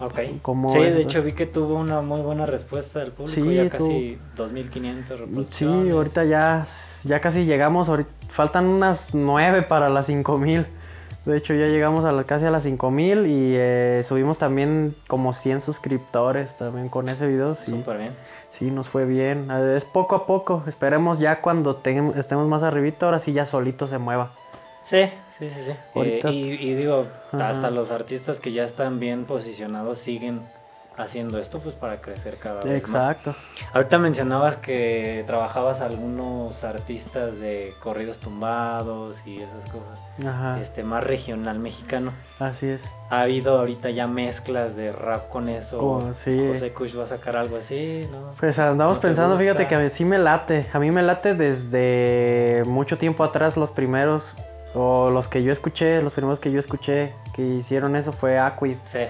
[SPEAKER 1] Ok.
[SPEAKER 2] ¿Cómo
[SPEAKER 1] sí, de hecho vi que tuvo una muy buena respuesta del público,
[SPEAKER 2] Sí,
[SPEAKER 1] ya casi 2500
[SPEAKER 2] Sí, ahorita ya, ya casi llegamos, ahorita- faltan unas nueve para las 5000. De hecho, ya llegamos a la, casi a las 5000 y eh, subimos también como 100 suscriptores también con ese video. Sí,
[SPEAKER 1] Súper bien.
[SPEAKER 2] sí, nos fue bien. Eh, Es poco a poco. Esperemos ya cuando tem- estemos más arribita, ahora sí ya solito se mueva.
[SPEAKER 1] Sí, sí, sí, sí. Eh, y, y digo,
[SPEAKER 2] Ajá.
[SPEAKER 1] hasta los artistas que ya están bien posicionados siguen haciendo esto pues para crecer cada vez más.
[SPEAKER 2] Exacto.
[SPEAKER 1] Ahorita mencionabas que trabajabas algunos artistas de corridos tumbados y esas cosas.
[SPEAKER 2] Ajá.
[SPEAKER 1] Este, más regional mexicano.
[SPEAKER 2] Así es.
[SPEAKER 1] ¿Ha habido ahorita ya mezclas de rap con eso?
[SPEAKER 2] Oh, sí.
[SPEAKER 1] José Kush va a sacar algo así, ¿no?
[SPEAKER 2] Pues andamos
[SPEAKER 1] ¿No te
[SPEAKER 2] pensando, fíjate que a mí sí me late. A mí me late desde mucho tiempo atrás los primeros, o los que yo escuché, los primeros que yo escuché que hicieron eso fue Aquid.
[SPEAKER 1] Sí,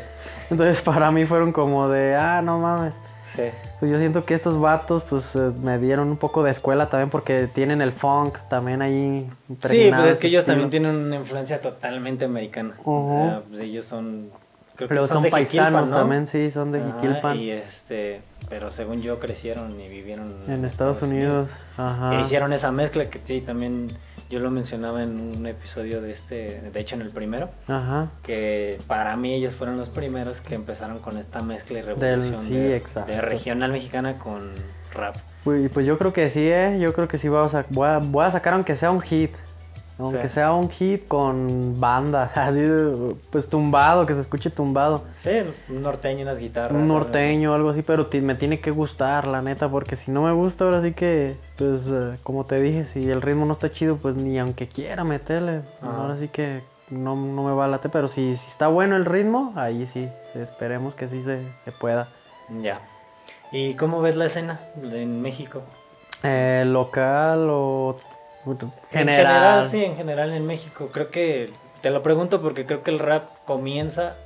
[SPEAKER 2] Entonces para mí fueron como de, ah, no mames.
[SPEAKER 1] sí.
[SPEAKER 2] Pues yo siento que estos vatos pues eh, me dieron un poco de escuela también porque tienen el funk también ahí.
[SPEAKER 1] Sí, pues es que ellos
[SPEAKER 2] estilo.
[SPEAKER 1] también tienen una influencia totalmente americana. O sea, pues ellos son... Creo que
[SPEAKER 2] Pero son paisanos también, sí, son de
[SPEAKER 1] Ajá,
[SPEAKER 2] Jiquilpan.
[SPEAKER 1] Y este, pero según yo crecieron y vivieron
[SPEAKER 2] En Estados Unidos. Ajá.
[SPEAKER 1] E hicieron esa mezcla que sí, también yo lo mencionaba en un episodio de este, de hecho en el primero,
[SPEAKER 2] Ajá.
[SPEAKER 1] que para mí ellos fueron los primeros que empezaron con esta mezcla y
[SPEAKER 2] Del-
[SPEAKER 1] revolución
[SPEAKER 2] sí,
[SPEAKER 1] de, regional mexicana con rap.
[SPEAKER 2] Pues, pues yo creo que sí, ¿eh? Yo creo que sí vamos a, voy, a, voy a sacar aunque sea un hit. Aunque
[SPEAKER 1] Sí.
[SPEAKER 2] sea un hit con banda, [LAUGHS] así de, pues tumbado, que se escuche tumbado.
[SPEAKER 1] Sí, un norteño, unas guitarras.
[SPEAKER 2] Un norteño, algo así, pero me tiene que gustar, la neta, porque si no me gusta, ahora sí que, pues, eh, como te dije, si el ritmo no está chido, pues ni aunque quiera meterle,
[SPEAKER 1] Ajá.
[SPEAKER 2] ahora sí que no, no me va a late, pero si, si está bueno el ritmo, ahí sí, esperemos que sí se, se pueda.
[SPEAKER 1] Ya. ¿Y cómo ves la escena en México?
[SPEAKER 2] Eh, local o
[SPEAKER 1] En general, sí, en general en México. Creo que, te lo pregunto porque creo que el rap comienza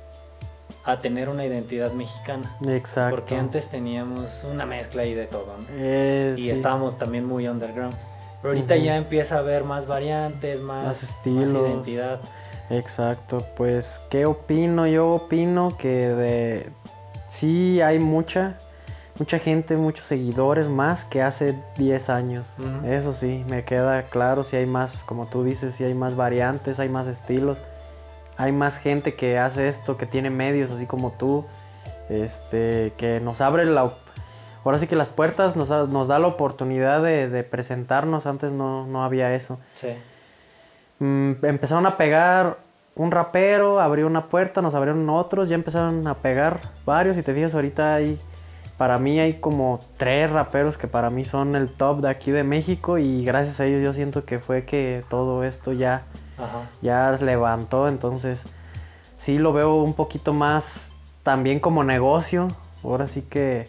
[SPEAKER 1] a tener una identidad mexicana.
[SPEAKER 2] Exacto.
[SPEAKER 1] Porque antes teníamos una mezcla ahí de todo, ¿no?
[SPEAKER 2] Eh,
[SPEAKER 1] y
[SPEAKER 2] sí.
[SPEAKER 1] estábamos también muy underground. Pero ahorita ya empieza a haber más variantes, más,
[SPEAKER 2] Más estilos.
[SPEAKER 1] identidad.
[SPEAKER 2] Exacto, pues, ¿qué opino? Yo opino que de sí hay mucha, mucha gente, muchos seguidores más que hace 10 años. Eso sí, me queda claro si hay más, como tú dices, si hay más variantes, hay más estilos. Hay más gente que hace esto, que tiene medios así como tú, este, que nos abre la... Ahora sí que las puertas nos, da- nos da la oportunidad de, de presentarnos, antes no, no había eso.
[SPEAKER 1] Sí.
[SPEAKER 2] Mm, empezaron a pegar un rapero, abrió una puerta, nos abrieron otros, ya empezaron a pegar varios. Y te fijas, ahorita hay, para mí hay como tres raperos que para mí son el top de aquí de México. Y gracias a ellos yo siento que fue que todo esto ya,
[SPEAKER 1] Ajá.
[SPEAKER 2] ya levantó. Entonces, sí lo veo un poquito más también como negocio. Ahora sí que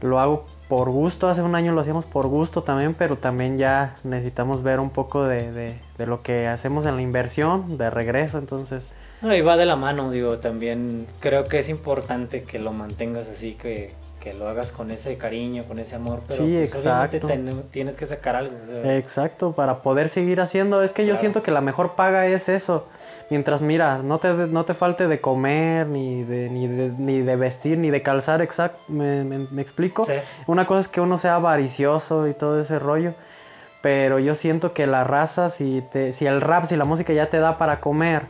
[SPEAKER 2] lo hago por gusto. Hace un año lo hacíamos por gusto también, pero también ya necesitamos ver un poco de, de- de lo que hacemos en la inversión de regreso. Entonces,
[SPEAKER 1] No, y va de la mano, digo, también creo que es importante que lo mantengas así, que, que lo hagas con ese cariño, con ese amor, pero
[SPEAKER 2] Sí,
[SPEAKER 1] pues,
[SPEAKER 2] exacto.
[SPEAKER 1] ten- tienes que sacar algo.
[SPEAKER 2] exacto, para poder seguir haciendo. Es que yo siento que la mejor paga es eso. Mientras, mira, no te, no te falte de comer, ni de, ni de, ni de vestir, ni de calzar, exacto. ¿Me, me- me explico?
[SPEAKER 1] Sí.
[SPEAKER 2] Una cosa es que uno sea avaricioso y todo ese rollo, pero yo siento que la raza, si, te, si el rap, si la música ya te da para comer,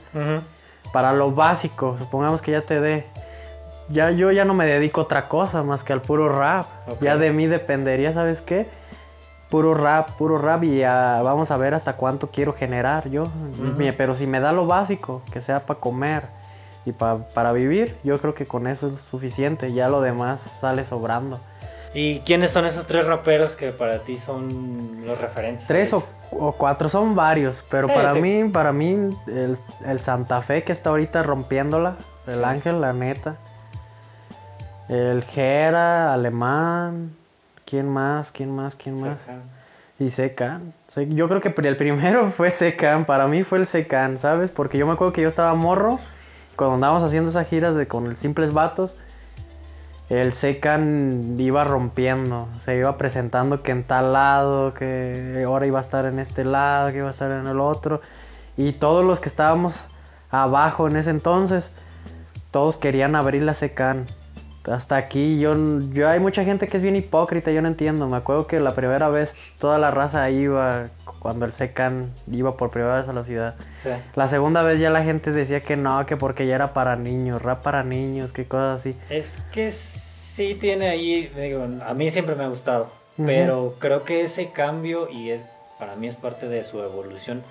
[SPEAKER 2] para lo básico, supongamos que ya te dé, ya yo ya no me dedico a otra cosa más que al puro rap. Ya de mí dependería, ¿sabes qué? Puro rap, puro rap y ya vamos a ver hasta cuánto quiero generar yo. Mi- Pero si me da lo básico, que sea para comer y pa- para vivir, yo creo que con eso es suficiente. Ya lo demás sale sobrando.
[SPEAKER 1] ¿Y quiénes son esos tres raperos que para ti son los referentes?
[SPEAKER 2] Tres o, o cuatro son varios, pero
[SPEAKER 1] Sí,
[SPEAKER 2] para
[SPEAKER 1] sí.
[SPEAKER 2] mí, para mí, el, el Santa Fe que está ahorita rompiéndola, el
[SPEAKER 1] Sí.
[SPEAKER 2] Ángel, la neta. El Jera, Alemán, ¿quién más? ¿Quién más? ¿Quién más? Y Secan. Se- Yo creo que el primero [LAUGHS] fue Secan, para mí fue el Secan, ¿sabes? Porque yo me acuerdo que yo estaba morro, cuando andábamos haciendo esas giras de con el Simples Vatos, el Secan iba rompiendo, se iba presentando que en tal lado, que ahora iba a estar en este lado, que iba a estar en el otro. Y todos los que estábamos abajo en ese entonces, todos querían abrir la Secan. Hasta aquí. Yo, yo hay mucha gente que es bien hipócrita, yo no entiendo. Me acuerdo que la primera vez toda la raza iba cuando el Secan iba por primera vez a la ciudad.
[SPEAKER 1] Sí.
[SPEAKER 2] La segunda vez ya la gente decía que no, que porque ya era para niños, rap para niños, que cosas así.
[SPEAKER 1] Es que sí tiene ahí, digo, a mí siempre me ha gustado, pero creo que ese cambio y es para mí es parte de su evolución.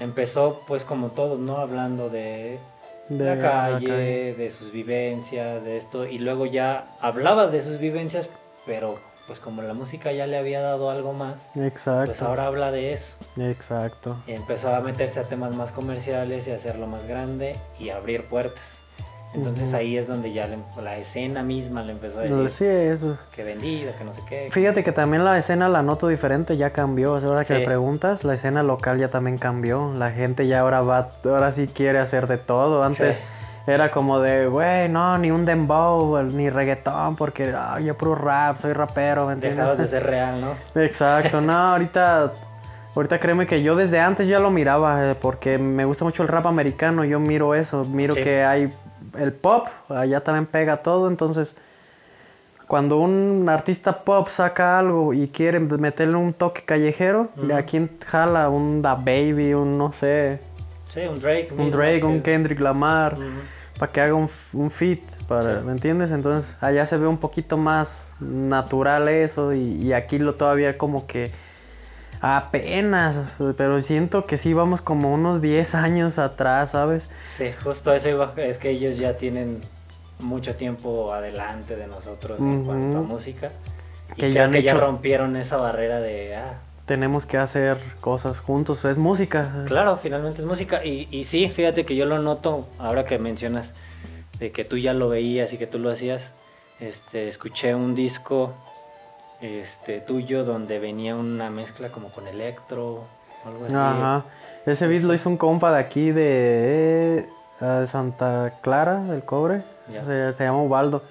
[SPEAKER 1] Empezó pues como todos, ¿no? Hablando de,
[SPEAKER 2] de
[SPEAKER 1] la,
[SPEAKER 2] la
[SPEAKER 1] calle,
[SPEAKER 2] calle.
[SPEAKER 1] de sus vivencias, de esto, y luego ya hablaba de sus vivencias, pero pues como la música ya le había dado algo más,
[SPEAKER 2] Exacto.
[SPEAKER 1] pues ahora habla de eso.
[SPEAKER 2] Exacto.
[SPEAKER 1] Y empezó a meterse a temas más comerciales y hacerlo más grande y abrir puertas. Entonces ahí es donde ya le- la escena misma le empezó a decir
[SPEAKER 2] Sí, eso.
[SPEAKER 1] que vendida, que no sé qué.
[SPEAKER 2] Fíjate que también la escena la noto diferente, ya cambió. O sea, ahora que
[SPEAKER 1] Sí.
[SPEAKER 2] me preguntas, la escena local ya también cambió. La gente ya ahora va, ahora sí quiere hacer de todo. Antes
[SPEAKER 1] Sí.
[SPEAKER 2] era como de, güey, no, ni un dembow, ni reggaetón, porque ah, yo puro rap, soy rapero, ¿me entiendes?
[SPEAKER 1] Dejabas de [LAUGHS] ser real, ¿no?
[SPEAKER 2] Exacto, no, [LAUGHS] ahorita, ahorita créeme que yo desde antes ya lo miraba, eh, porque me gusta mucho el rap americano, yo miro eso, miro
[SPEAKER 1] Sí.
[SPEAKER 2] que hay el pop, allá también pega todo, entonces cuando un artista pop saca algo y quiere meterle un toque callejero,
[SPEAKER 1] Ujú.
[SPEAKER 2] ¿a quién jala? Un Da Baby, un no sé,
[SPEAKER 1] Sí, un Drake.
[SPEAKER 2] un
[SPEAKER 1] mismo,
[SPEAKER 2] Drake, un Kendrick Lamar, para que haga un, un fit, para,
[SPEAKER 1] Sí.
[SPEAKER 2] ¿me entiendes? Entonces allá se ve un poquito más natural eso y, y aquí lo todavía como que apenas, pero siento que sí vamos como unos 10 años atrás, ¿sabes?
[SPEAKER 1] Sí, justo eso iba, es que ellos ya tienen mucho tiempo adelante de nosotros en cuanto a música. Y
[SPEAKER 2] Que ya han
[SPEAKER 1] que ya
[SPEAKER 2] hecho-
[SPEAKER 1] rompieron esa barrera de, ah,
[SPEAKER 2] Tenemos que hacer cosas juntos, es música.
[SPEAKER 1] Claro, finalmente es música. Y, y sí, fíjate que yo lo noto ahora que mencionas de que tú ya lo veías y que tú lo hacías. Este, escuché un disco este, tuyo donde venía una mezcla como con electro, algo así.
[SPEAKER 2] Ajá. Ese beat lo hizo un compa de aquí de eh, Santa Clara, del Cobre. Se, se llama Ubaldo.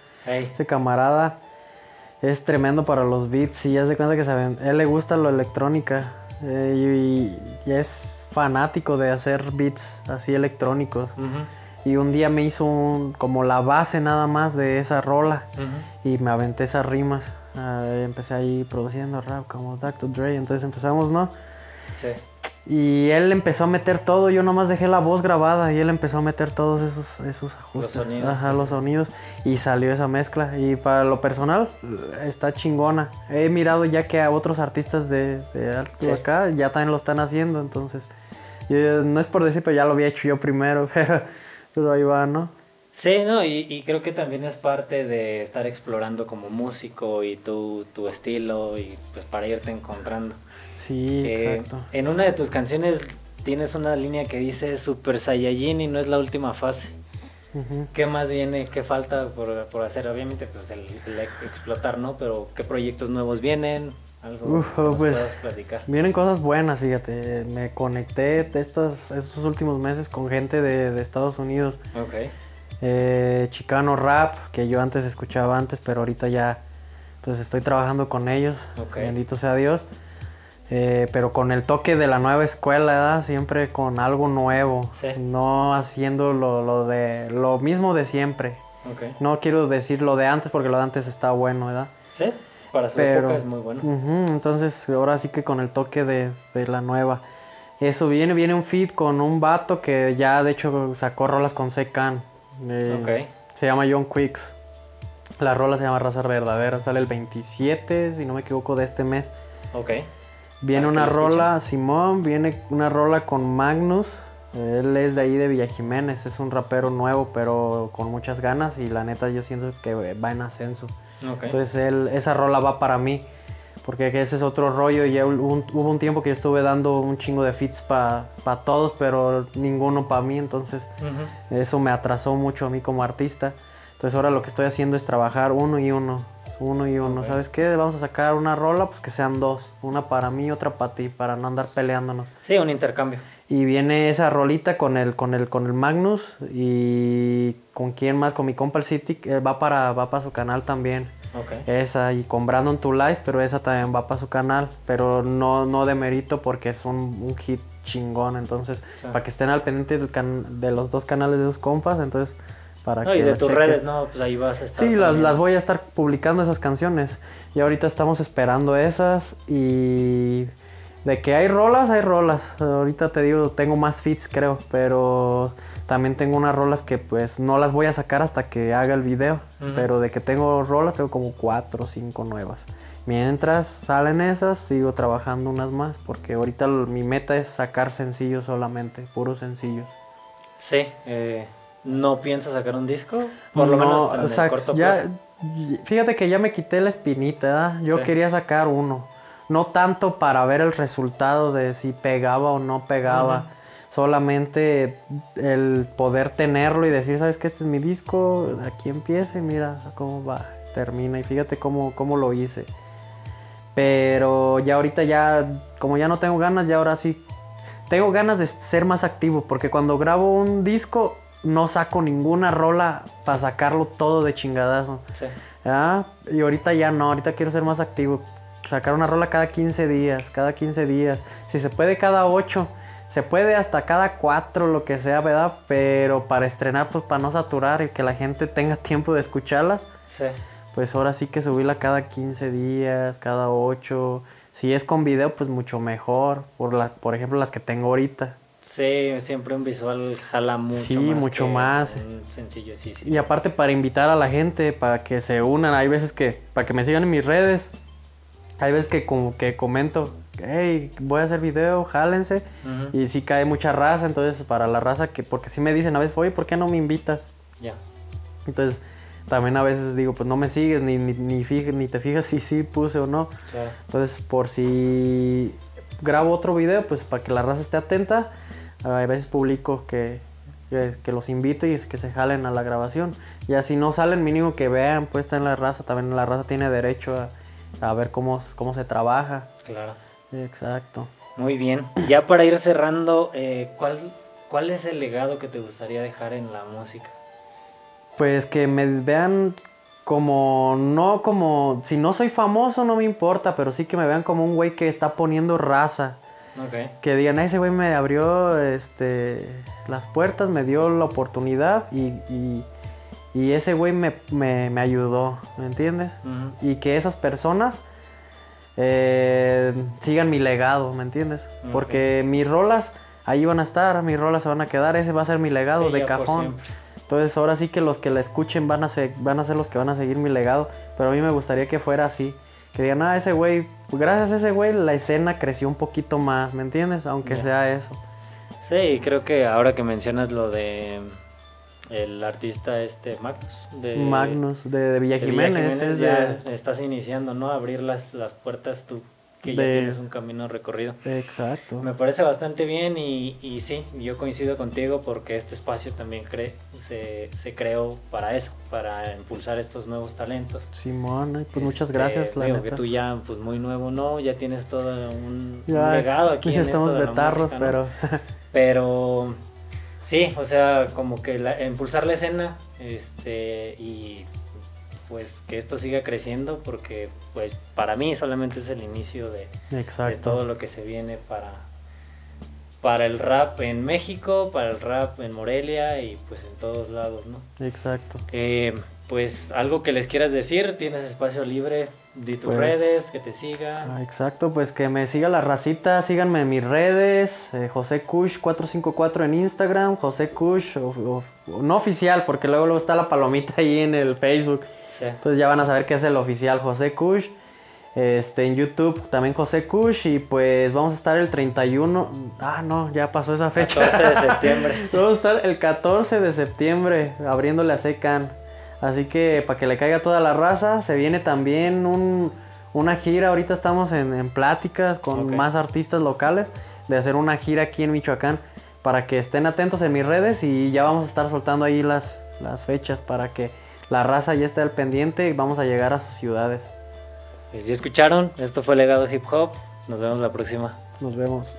[SPEAKER 2] Ese camarada es tremendo para los beats y ya se cuenta que saben, él le gusta lo electrónica eh, y, y es fanático de hacer beats así electrónicos. Y un día me hizo un- como la base nada más de esa rola y me aventé esas rimas. Empecé ahí produciendo rap como Dr. Dre, entonces empezamos, ¿no?
[SPEAKER 1] Sí.
[SPEAKER 2] Y él empezó a meter todo, yo nomás dejé la voz grabada y él empezó a meter todos esos, esos ajustes.
[SPEAKER 1] sonidos,
[SPEAKER 2] Ajá,
[SPEAKER 1] sí.
[SPEAKER 2] los sonidos. Y salió esa mezcla. Y para lo personal, está chingona. He mirado ya que a otros artistas de, de
[SPEAKER 1] Sí.
[SPEAKER 2] acá ya también lo están haciendo, entonces. yo- no es por decir, pero ya lo había hecho yo primero. [LAUGHS] pero ahí va, ¿no?
[SPEAKER 1] Sí, no, y, y creo que también es parte de estar explorando como músico y tu, tu estilo y pues para irte encontrando.
[SPEAKER 2] Sí,
[SPEAKER 1] Que
[SPEAKER 2] exacto.
[SPEAKER 1] En una de tus canciones tienes una línea que dice Super Saiyajin y no es la última fase. ¿Qué más viene? ¿Qué falta por, por hacer? Obviamente, pues el, el explotar, ¿no? Pero ¿qué proyectos nuevos vienen? Algo que nos
[SPEAKER 2] pues,
[SPEAKER 1] puedas platicar.
[SPEAKER 2] Vienen cosas buenas, fíjate. Me conecté estos, estos últimos meses con gente de, de Estados Unidos.
[SPEAKER 1] Ok.
[SPEAKER 2] Eh, Chicano Rap, que yo antes escuchaba antes, pero ahorita ya pues estoy trabajando con ellos. Bendito sea Dios. Eh, pero con el toque de la nueva escuela. Siempre con algo nuevo.
[SPEAKER 1] Sí.
[SPEAKER 2] No haciendo lo, lo de lo mismo de siempre.
[SPEAKER 1] Ok.
[SPEAKER 2] No quiero decir lo de antes porque lo de antes está bueno, ¿verdad?
[SPEAKER 1] Sí, para su
[SPEAKER 2] Pero-
[SPEAKER 1] época es muy bueno.
[SPEAKER 2] Entonces ahora sí que con el toque de, de la nueva. Eso viene, viene un feed con un vato que ya de hecho sacó rolas con Secan. Eh,
[SPEAKER 1] Ok.
[SPEAKER 2] Se llama John Quicks. La rola se llama Raza Verdadera. Sale el 27, si no me equivoco, de este mes.
[SPEAKER 1] Ok.
[SPEAKER 2] Viene
[SPEAKER 1] que
[SPEAKER 2] una rola, Simón, viene una rola con Magnus. Él es de ahí de Villa Jiménez, es un rapero nuevo, pero con muchas ganas. Y la neta, yo siento que va en ascenso.
[SPEAKER 1] Ok.
[SPEAKER 2] Entonces él, esa rola va para mí. Porque ese es otro rollo. Ya hubo un, hubo un tiempo que yo estuve dando un chingo de fits para todos, pero ninguno para mí. Entonces
[SPEAKER 1] Ujú.
[SPEAKER 2] eso me atrasó mucho a mí como artista. Entonces ahora lo que estoy haciendo es trabajar uno y uno. Uno y uno. ¿Sabes qué? Vamos a sacar una rola, pues que sean dos. Una para mí otra para ti, para no andar peleándonos.
[SPEAKER 1] Sí, un intercambio.
[SPEAKER 2] Y viene esa rolita con el, con el, con el Magnus. Y con quién más, con mi compa el City, va para, va para su canal también.
[SPEAKER 1] Ok.
[SPEAKER 2] Esa y con Brandon To Life, pero esa también va para su canal. Pero no, no de mérito porque es un, un hit chingón. Entonces,
[SPEAKER 1] Sí.
[SPEAKER 2] para que estén al pendiente de los dos canales de sus compas, entonces Para
[SPEAKER 1] No, y
[SPEAKER 2] que
[SPEAKER 1] de tus redes, no, pues ahí vas a estar.
[SPEAKER 2] Sí, las, las voy a estar publicando esas canciones. Y ahorita estamos esperando esas. Y de que hay rolas, hay rolas. Ahorita te digo, tengo más fits, creo. Pero también tengo unas rolas que pues no las voy a sacar hasta que haga el video. Pero de que tengo rolas, tengo como cuatro o cinco nuevas. Mientras salen esas, sigo trabajando unas más. Porque ahorita l- mi meta es sacar sencillos solamente, puros sencillos.
[SPEAKER 1] Sí, eh, ¿no piensas sacar un disco? Por lo
[SPEAKER 2] No,
[SPEAKER 1] menos en
[SPEAKER 2] o
[SPEAKER 1] el
[SPEAKER 2] sea,
[SPEAKER 1] corto
[SPEAKER 2] ya,
[SPEAKER 1] plazo.
[SPEAKER 2] Fíjate que ya me quité la espinita, ¿verdad? Yo
[SPEAKER 1] Sí.
[SPEAKER 2] quería sacar uno. No tanto para ver el resultado de si pegaba o no pegaba. Solamente el poder tenerlo y decir, ¿sabes qué? Este es mi disco, aquí empieza y mira cómo va, termina. Y fíjate cómo, cómo lo hice. Pero ya ahorita ya, como ya no tengo ganas, ya ahora sí tengo ganas de ser más activo, porque cuando grabo un disco no saco ninguna rola para sacarlo todo de chingadazo.
[SPEAKER 1] Sí.
[SPEAKER 2] ¿ah? Y ahorita ya no, ahorita quiero ser más activo. Sacar una rola cada 15 días, cada 15 días. Si se puede cada 8, se puede hasta cada 4, lo que sea, ¿verdad? Pero para estrenar, pues para no saturar y que la gente tenga [LAUGHS] tiempo de escucharlas,
[SPEAKER 1] Sí.
[SPEAKER 2] pues ahora sí que subirla cada 15 días, cada 8. Si es con video, pues mucho mejor. Por, la, por ejemplo, las que tengo ahorita.
[SPEAKER 1] Sí, siempre un visual jala mucho
[SPEAKER 2] Sí,
[SPEAKER 1] más.
[SPEAKER 2] mucho
[SPEAKER 1] que
[SPEAKER 2] más.
[SPEAKER 1] Un sencillo, sí, sí.
[SPEAKER 2] Y aparte para invitar a la gente, para que se unan, hay veces que, para que me sigan en mis redes, hay veces que como que comento, hey, voy a hacer video, jálense, y sí cae mucha raza, entonces para la raza que, porque sí me dicen a veces, oye, ¿por qué no me invitas?
[SPEAKER 1] Ya.
[SPEAKER 2] Entonces también a veces digo, pues no me sigues, ni, ni, ni, te fijas si sí puse o no.
[SPEAKER 1] Claro.
[SPEAKER 2] Entonces por si grabo otro video, pues para que la raza esté atenta, a veces publico que, que, que los invito y que se jalen a la grabación. Ya si no salen, mínimo que vean, pues está en la raza, también la raza tiene derecho a, a ver cómo, cómo se trabaja.
[SPEAKER 1] Claro.
[SPEAKER 2] Exacto.
[SPEAKER 1] Muy bien. Ya para ir cerrando, eh, ¿cuál, ¿cuál es el legado que te gustaría dejar en la música?
[SPEAKER 2] Pues que me vean como, no como, si no soy famoso no me importa, pero sí que me vean como un güey que está poniendo raza.
[SPEAKER 1] Ok.
[SPEAKER 2] que digan, "Ah, ese güey me abrió este, las puertas, me dio la oportunidad y, y- y ese güey me, me- me ayudó, ¿me entiendes? Y que esas personas eh, sigan mi legado, ¿me entiendes? Porque mis rolas ahí van a estar, mis rolas se van a quedar, ese va a ser mi legado
[SPEAKER 1] Sí,
[SPEAKER 2] de cajón. Entonces ahora sí que los que la escuchen van a, ser, van a ser los que van a seguir mi legado, pero a mí me gustaría que fuera así. Que digan, ah, ese güey, gracias a ese güey la escena creció un poquito más, ¿me entiendes? Aunque sea eso.
[SPEAKER 1] Sí, creo que ahora que mencionas lo de el artista este Magnus de
[SPEAKER 2] Magnus de, de Villa
[SPEAKER 1] de Villa
[SPEAKER 2] Jiménez, es de...
[SPEAKER 1] estás iniciando, ¿no? Abrir las, las puertas tú, que ya tienes un camino recorrido.
[SPEAKER 2] Exacto.
[SPEAKER 1] Me parece bastante bien y, y sí, yo coincido contigo porque este espacio también cre- se, se creó para eso, para impulsar estos nuevos talentos.
[SPEAKER 2] Simón, pues muchas
[SPEAKER 1] Este,
[SPEAKER 2] gracias, la
[SPEAKER 1] digo
[SPEAKER 2] neta.
[SPEAKER 1] que tú ya, pues muy nuevo, ¿no? Ya tienes todo un, legado aquí
[SPEAKER 2] ya
[SPEAKER 1] en
[SPEAKER 2] estamos
[SPEAKER 1] esto de la
[SPEAKER 2] betarros,
[SPEAKER 1] música, ¿no?
[SPEAKER 2] pero
[SPEAKER 1] Pero sí, o sea, como que la- impulsar la escena este y pues que esto siga creciendo porque pues para mí solamente es el inicio de, todo lo que se viene para para el rap en México, para el rap en Morelia y pues en todos lados, ¿no?
[SPEAKER 2] Exacto.
[SPEAKER 1] Eh, pues algo que les quieras decir, tienes espacio libre, di tus
[SPEAKER 2] Pues,
[SPEAKER 1] redes, que te sigan.
[SPEAKER 2] Ah, exacto, pues que me siga la racita, síganme en mis redes, eh, José Kush 454 en Instagram, José Kush, no oficial, porque luego, luego está la palomita ahí en el Facebook.
[SPEAKER 1] Sí.
[SPEAKER 2] Entonces ya van a saber que es el oficial José Kush. Este, en YouTube también José Kush. Y pues vamos a estar el 31. Ah, no, ya pasó esa fecha.
[SPEAKER 1] 14 de septiembre. [LAUGHS]
[SPEAKER 2] vamos a estar el 14 de septiembre abriéndole a Secan. Así que para que le caiga toda la raza, se viene también un- una gira. Ahorita estamos en, en pláticas con más artistas locales de hacer una gira aquí en Michoacán. Para que estén atentos en mis redes y ya vamos a estar soltando ahí las, las fechas para que la raza ya esté al pendiente y vamos a llegar a sus ciudades.
[SPEAKER 1] Pues ya escucharon, esto fue Legado Hip Hop. Nos vemos la próxima.
[SPEAKER 2] Nos vemos.